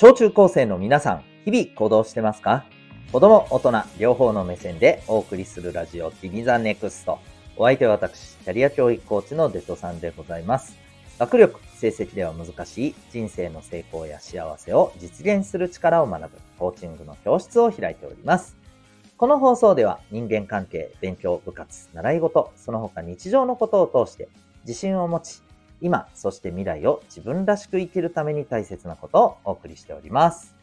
小中高生の皆さん、日々行動してますか？子供、大人、両方の目線でお送りするラジオ、君ザネクスト。お相手は私、キャリア教育コーチのデトさんでございます。学力、成績では難しい人生の成功や幸せを実現する力を学ぶコーチングの教室を開いております。この放送では人間関係、勉強、部活、習い事、その他日常のことを通して自信を持ち、今、そして未来を自分らしく生きるために大切なことをお送りしております。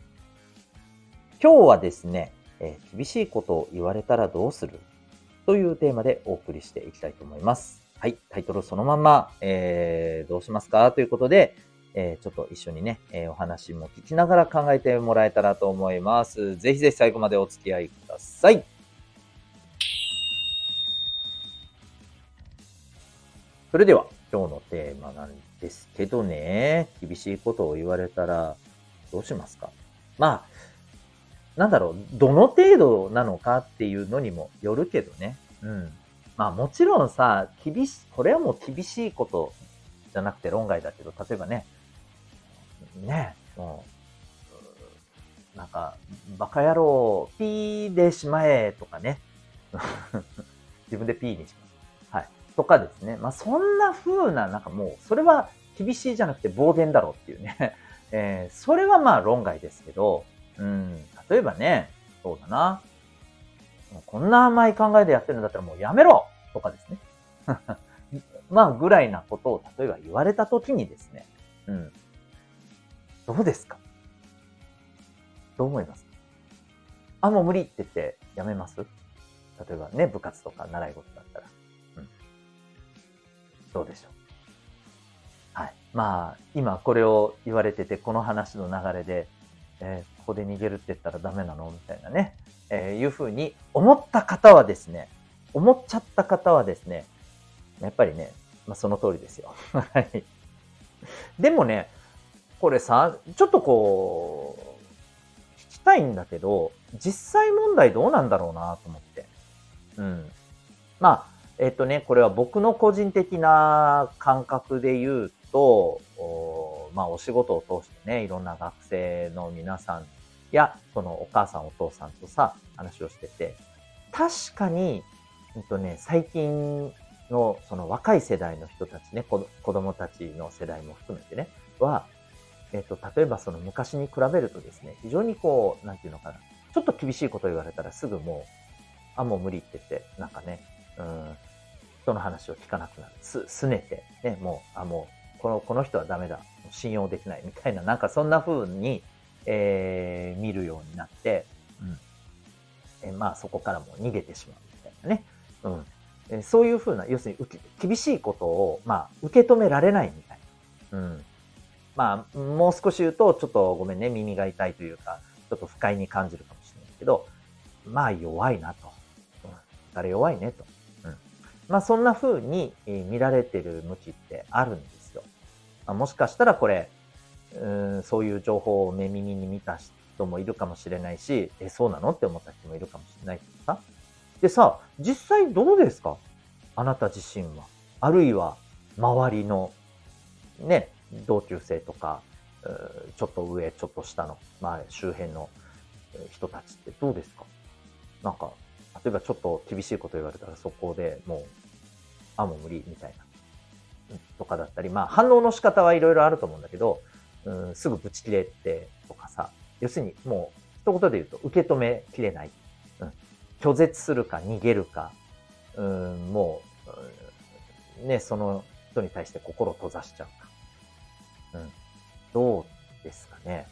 今日はですね、えー、厳しいことを言われたらどうする？というテーマでお送りしていきたいと思います。はい、タイトルそのまま、えー、どうしますか？ということで、えー、ちょっと一緒にね、えー、お話も聞きながら考えてもらえたらと思います。ぜひぜひ最後までお付き合いください。それでは今日のテーマなんですけどね、厳しいことを言われたらどうしますか？まあ、なんだろう、どの程度なのかっていうのにもよるけどね。うん。まあもちろんさ、厳し、これはもう厳しいことじゃなくて論外だけど、例えばね、ね、もう、なんか、バカ野郎、ピーでしまえとかね。自分でピーにしま。とかですね。まあ、そんな風な、なんかもう、それは厳しいじゃなくて暴言だろうっていうね。えー、それはまあ論外ですけど、うん、例えばね、そうだな。こんな甘い考えでやってるんだったらもうやめろとかですね。まあ、ぐらいなことを例えば言われたときにですね、うん。どうですか？どう思います？あ、もう無理って言ってやめます？例えばね、部活とか習い事だったら。どうでしょうはい。まあ、今これを言われてて、この話の流れで、えー、ここで逃げるって言ったらダメなの？みたいなね、えー、いうふうに思った方はですね、思っちゃった方はですね、やっぱりね、まあ、その通りですよ。はい。でもね、これさ、ちょっとこう、聞きたいんだけど、実際問題どうなんだろうなと思って。うん。まあ、えっ、とね、これは僕の個人的な感覚で言うと、おまあ、お仕事を通してね、いろんな学生の皆さんや、そのお母さんお父さんとさ、話をしてて、確かに、うんとね、最近のその若い世代の人たちね、子供たちの世代も含めてね、は、えっ、と、例えばその昔に比べるとですね、非常にこう、なんていうのかな、ちょっと厳しいこと言われたらすぐもう、あ、もう無理って言って、なんかね、うん、人の話を聞かなくなる。す、すねて、ね、もう、あ、もう、この、この人はダメだ。信用できないみたいな、なんかそんな風に、えー、見るようになって、うん。えまあそこからも逃げてしまうみたいなね。うん。えそういう風な、要するに厳しいことを、まあ、受け止められないみたいな。うん。まあ、もう少し言うと、ちょっとごめんね、耳が痛いというか、ちょっと不快に感じるかもしれないけど、まあ弱いなと。うん。誰弱いねと。まあそんな風に見られてる向きってあるんですよ。あ、もしかしたらこれ、うん、そういう情報を目耳に見た人もいるかもしれないし、え、そうなの？って思った人もいるかもしれないけどさ。でさ、実際どうですか？あなた自身は。あるいは、周りの、ね、同級生とか、ちょっと上、ちょっと下の、まあ、周辺の人たちってどうですか？なんか、例えばちょっと厳しいこと言われたらそこでもう、あ、もう無理みたいな。とかだったり、まあ反応の仕方はいろいろあると思うんだけど、うん、すぐブチ切れてとかさ、要するにもう一言で言うと受け止めきれない。うん、拒絶するか逃げるか、うん、もう、ね、その人に対して心を閉ざしちゃうか。うん、どうですかね。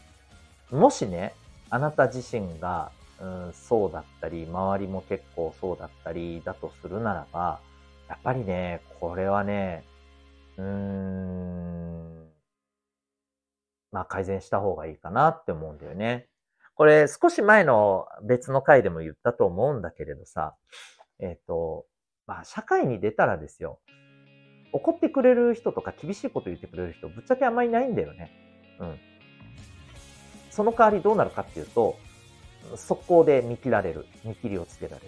もしね、あなた自身が、うん、そうだったり、周りも結構そうだったりだとするならば、やっぱりね、これはね、うーん、まあ改善した方がいいかなって思うんだよね。これ少し前の別の回でも言ったと思うんだけれどさ、えっ、ー、と、まあ社会に出たらですよ、怒ってくれる人とか厳しいこと言ってくれる人、ぶっちゃけあんまりないんだよね。うん。その代わりどうなるかっていうと、速攻で見切られる。見切りをつけられ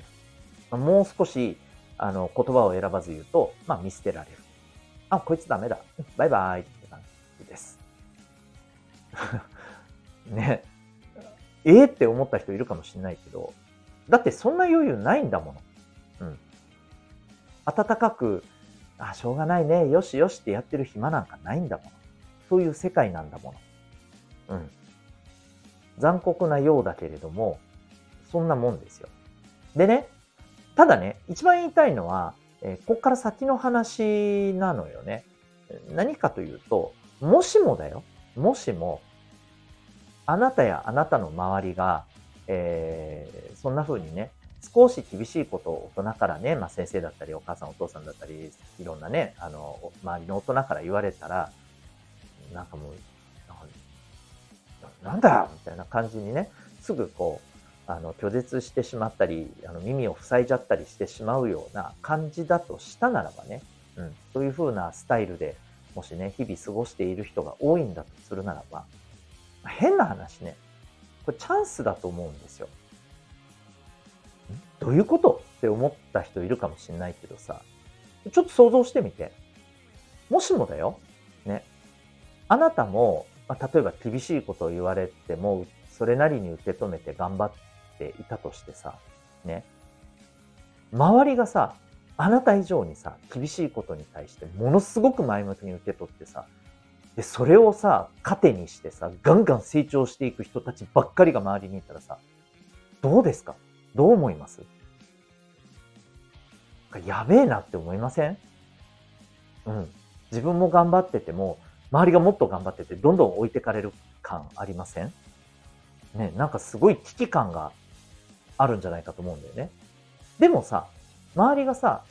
る。もう少し、あの、言葉を選ばず言うと、まあ見捨てられる。あ、こいつダメだ。バイバイって感じです。ね、ええー、って思った人いるかもしれないけど、だってそんな余裕ないんだもの。うん。暖かく、あ、しょうがないね、よしよしってやってる暇なんかないんだもの。そういう世界なんだもの。うん。残酷なようだけれども、そんなもんですよ。でね、ただね、一番言いたいのは、えー、こっから先の話なのよね。何かというと、もしもだよ。もしも、あなたやあなたの周りが、えー、そんな風にね、少し厳しいことを大人からね、まあ、先生だったり、お母さんお父さんだったり、いろんなね、あの、周りの大人から言われたら、なんかもう、なんだみたいな感じにね、すぐこう、あの、拒絶してしまったり、あの、耳を塞いじゃったりしてしまうような感じだとしたならばね、うん、そういう風なスタイルで、もしね、日々過ごしている人が多いんだとするならば、変な話ね、これチャンスだと思うんですよ。どういうことって思った人いるかもしれないけどさ、ちょっと想像してみて。もしもだよ、ね、あなたも、まあ、例えば厳しいことを言われても、それなりに受け止めて頑張っていたとしてさ、ね、周りがさ、あなた以上にさ、厳しいことに対してものすごく前向きに受け取ってさ、で、それをさ、糧にしてさ、ガンガン成長していく人たちばっかりが周りにいたらさ、どうですか？どう思います？やべえなって思いません？うん。自分も頑張ってても、周りがもっと頑張ってて、どんどん置いてかれる感ありません？ね、なんかすごい危機感があるんじゃないかと思うんだよね。でもさ、周りがさ、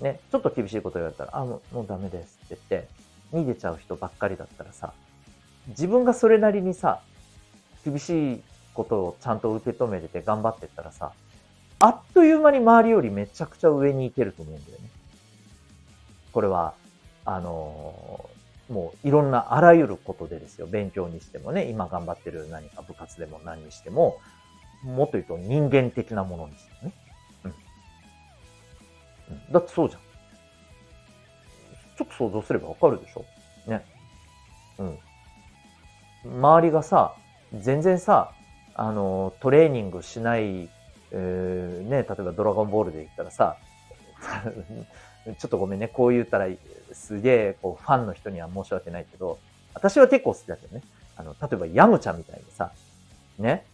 ね、ちょっと厳しいこと言われたら、あ、もうもうダメですって言って、逃げちゃう人ばっかりだったらさ、自分がそれなりにさ、厳しいことをちゃんと受け止めてて頑張ってったらさ、あっという間に周りよりめちゃくちゃ上に行けると思うんだよね。これは、あの、もういろんなあらゆることでですよ。勉強にしてもね、今頑張ってる何か部活でも何にしても、もっと言うと人間的なものにしてね。うん。うん、だってそうじゃん。ちょっと想像すればわかるでしょね。うん。周りがさ、全然さ、あの、トレーニングしない、えー、ね、例えばドラゴンボールで言ったらさ、ちょっとごめんね、こう言ったら、すげえ、こう、ファンの人には申し訳ないけど、私は結構好きだけどね。あの、例えばヤムチャみたいにさ、ね、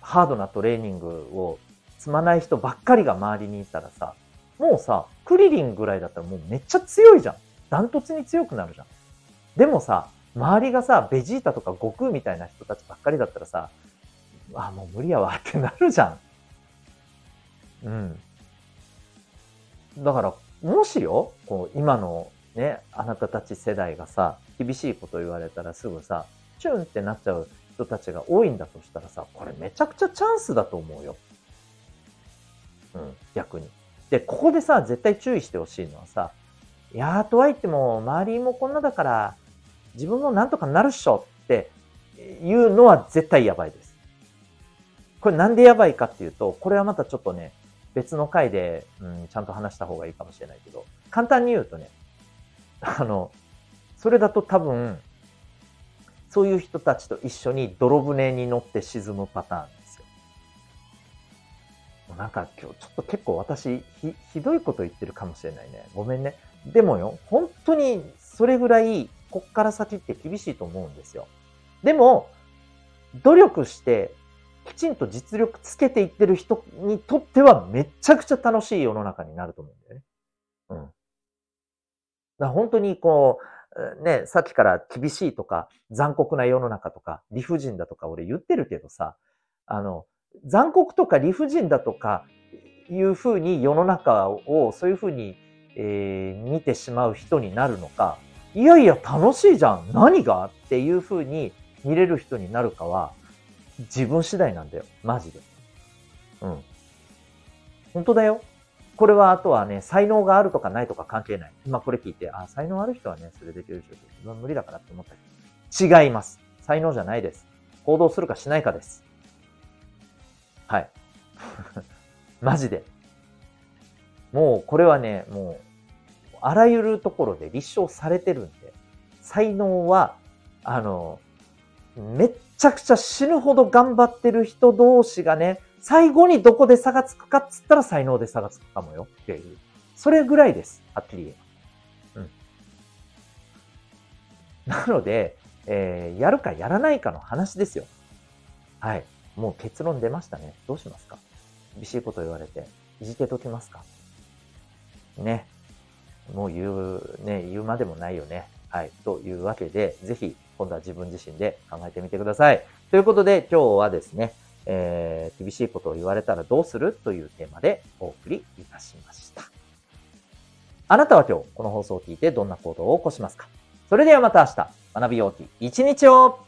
ハードなトレーニングを積まない人ばっかりが周りにいたらさ、もうさ、クリリンぐらいだったらもうめっちゃ強いじゃん。ダントツに強くなるじゃん。でもさ、周りがさ、ベジータとか悟空みたいな人たちばっかりだったらさ、あ、もう無理やわってなるじゃん。うん。だから、もしよ、こう、今のね、あなたたち世代がさ、厳しいこと言われたらすぐさ、チュンってなっちゃう人たちが多いんだとしたらさ、これめちゃくちゃチャンスだと思うよ。うん、逆に。で、ここでさ、絶対注意してほしいのはさ、いやーとは言っても、周りもこんなだから、自分もなんとかなるっしょっていうのは絶対やばいです。これなんでやばいかっていうと、これはまたちょっとね、別の回で、うん、ちゃんと話した方がいいかもしれないけど、簡単に言うとね、あの、それだと多分、そういう人たちと一緒に泥船に乗って沈むパターンですよ。なんか今日ちょっと結構私ひ、ひどいこと言ってるかもしれないね。ごめんね。でもよ、本当にそれぐらいこっから先って厳しいと思うんですよ。でも、努力して、きちんと実力つけていってる人にとってはめちゃくちゃ楽しい世の中になると思うんだよね。うん。だ本当にこう、ね、さっきから厳しいとか残酷な世の中とか理不尽だとか俺言ってるけどさ、あの、残酷とか理不尽だとかいうふうに世の中をそういうふうに、えー、見てしまう人になるのか、いやいや楽しいじゃん何が？っていう風に見れる人になるかは自分次第なんだよ。マジで。うん。本当だよ。これはあとはね、才能があるとかないとか関係ない。今これ聞いて、あ、才能ある人はね、それできるでしょう、自分は無理だからって思ったけど。違います。才能じゃないです。行動するかしないかです。はい。マジで。もう、これはね、もう、あらゆるところで立証されてるんで、才能は、あの、めっちゃくちゃ死ぬほど頑張ってる人同士がね、最後にどこで差がつくかっつったら才能で差がつくかもよっていう。それぐらいです。はっきり言えば。うん。なので、えー、やるかやらないかの話ですよ。はい。もう結論出ましたね。どうしますか？厳しいこと言われて、いじけときますか？ね。もう言う、ね、言うまでもないよね。はい。というわけで、ぜひ、今度は自分自身で考えてみてください。ということで、今日はですね、えー、厳しいことを言われたらどうするというテーマでお送りいたしました。あなたは今日、この放送を聞いてどんな行動を起こしますか？それではまた明日、学びようき一日を